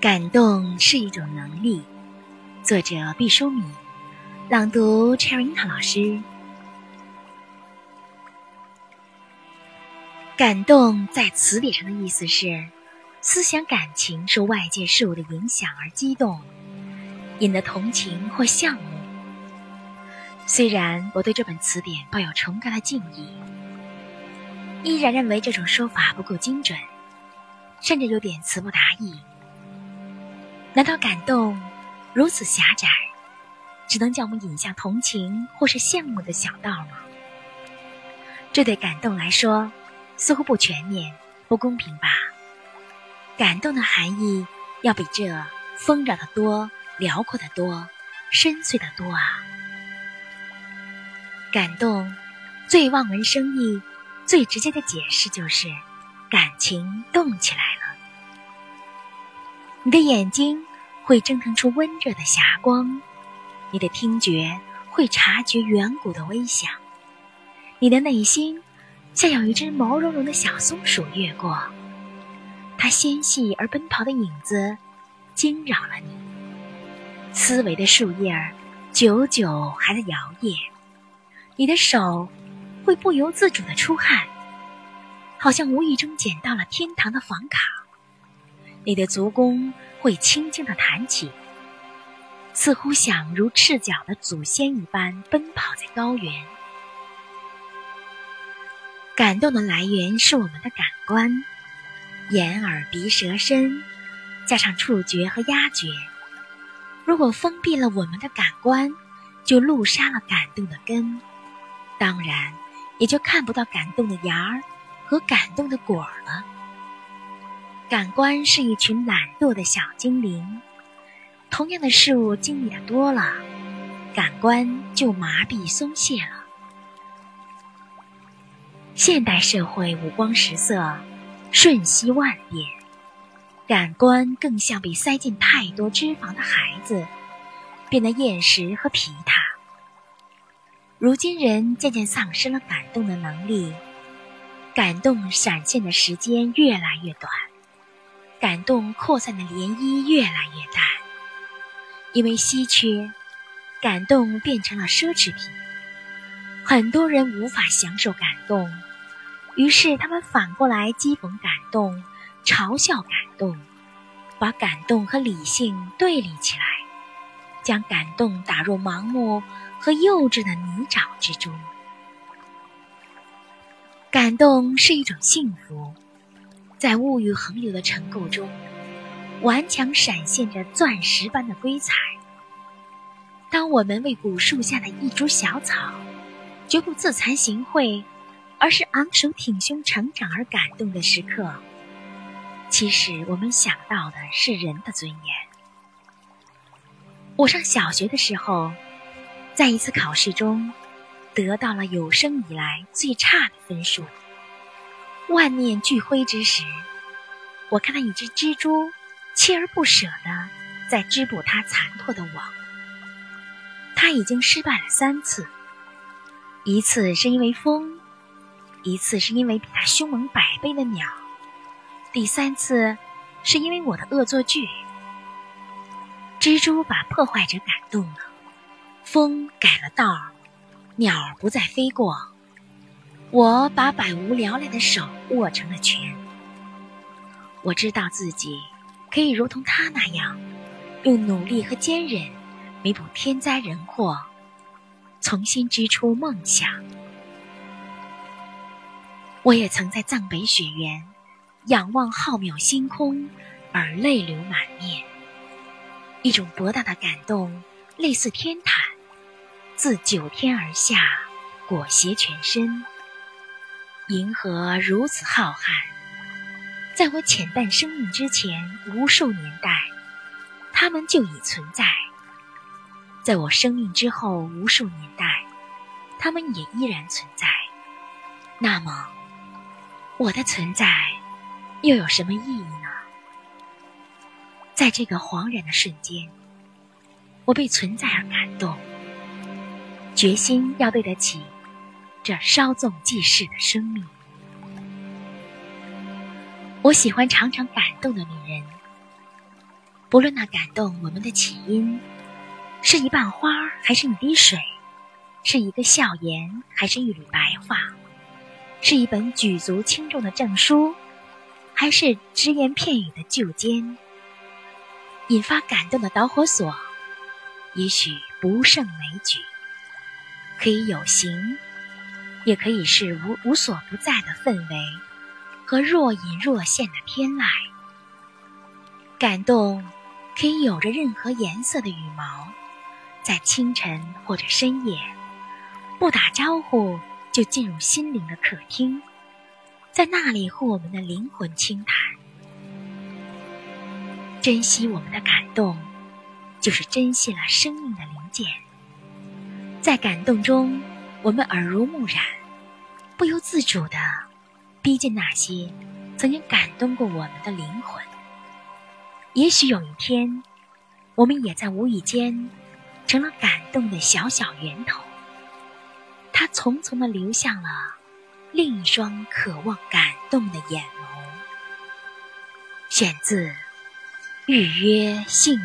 感动是一种能力。作者毕淑敏，朗读 Cherry 老师。感动在词典上的意思是，思想感情受外界事物的影响而激动，引得同情或羡慕。虽然我对这本词典抱有崇高的敬意，依然认为这种说法不够精准，甚至有点词不达意。难道感动如此狭窄，只能将我们引向同情或是羡慕的小道吗？这对感动来说，似乎不全面、不公平吧？感动的含义要比这丰饶的多、辽阔的多、深邃的多啊！感动最望文生义、最直接的解释就是，感情动起来了。你的眼睛会蒸腾出温热的霞光，你的听觉会察觉远古的微响，你的内心像有一只毛茸茸的小松鼠越过，它纤细而奔跑的影子惊扰了你。思维的树叶儿久久还在摇曳，你的手会不由自主的出汗，好像无意中捡到了天堂的房卡。你的足弓会轻轻的弹起，似乎想如赤脚的祖先一般奔跑在高原。感动的来源是我们的感官，眼、耳、鼻、舌、身，加上触觉和压觉。如果封闭了我们的感官，就露杀了感动的根，当然也就看不到感动的芽儿和感动的果儿了。感官是一群懒惰的小精灵，同样的事物经历的多了，感官就麻痹松懈了。现代社会五光十色，瞬息万变，感官更像被塞进太多脂肪的孩子，变得厌食和疲沓。如今人渐渐丧失了感动的能力，感动闪现的时间越来越短。感动扩散的涟漪越来越淡，因为稀缺，感动变成了奢侈品。很多人无法享受感动，于是他们反过来讥讽感动，嘲笑感动，把感动和理性对立起来，将感动打入盲目和幼稚的泥沼之中。感动是一种幸福。在物欲横流的尘垢中，顽强闪现着钻石般的瑰彩。当我们为古树下的一株小草，绝不自惭形秽，而是昂首挺胸成长而感动的时刻，其实我们想到的是人的尊严。我上小学的时候，在一次考试中，得到了有生以来最差的分数。万念俱灰之时，我看到一只蜘蛛，锲而不舍地在织补它残破的网。它已经失败了三次，一次是因为风，一次是因为比它凶猛百倍的鸟，第三次是因为我的恶作剧。蜘蛛把破坏者感动了，风改了道，鸟不再飞过。我把百无聊赖的手握成了拳。我知道自己可以如同他那样，用努力和坚韧弥补天灾人祸，重新织出梦想。我也曾在藏北雪原仰望浩渺星空而泪流满面，一种博大的感动，类似天毯，自九天而下，裹挟全身。银河如此浩瀚，在我浅淡生命之前无数年代，它们就已存在；在我生命之后无数年代，它们也依然存在。那么，我的存在又有什么意义呢？在这个恍然的瞬间，我被存在而感动，决心要对得起。这稍纵即逝的生命，我喜欢常常感动的女人。不论那感动我们的起因，是一瓣花还是一滴水，是一个笑颜还是一缕白发，是一本举足轻重的证书，还是只言片语的旧笺，引发感动的导火索，也许不胜枚举，可以有形，也可以是无无所不在的氛围和若隐若现的天籁，感动。可以有着任何颜色的羽毛，在清晨或者深夜，不打招呼就进入心灵的客厅，在那里和我们的灵魂倾谈。珍惜我们的感动，就是珍惜了生命的零件。在感动中，我们耳濡目染，不由自主地逼近那些曾经感动过我们的灵魂。也许有一天，我们也在无意间成了感动的小小源头。它匆匆的流向了另一双渴望感动的眼眸。选自《预约幸福》。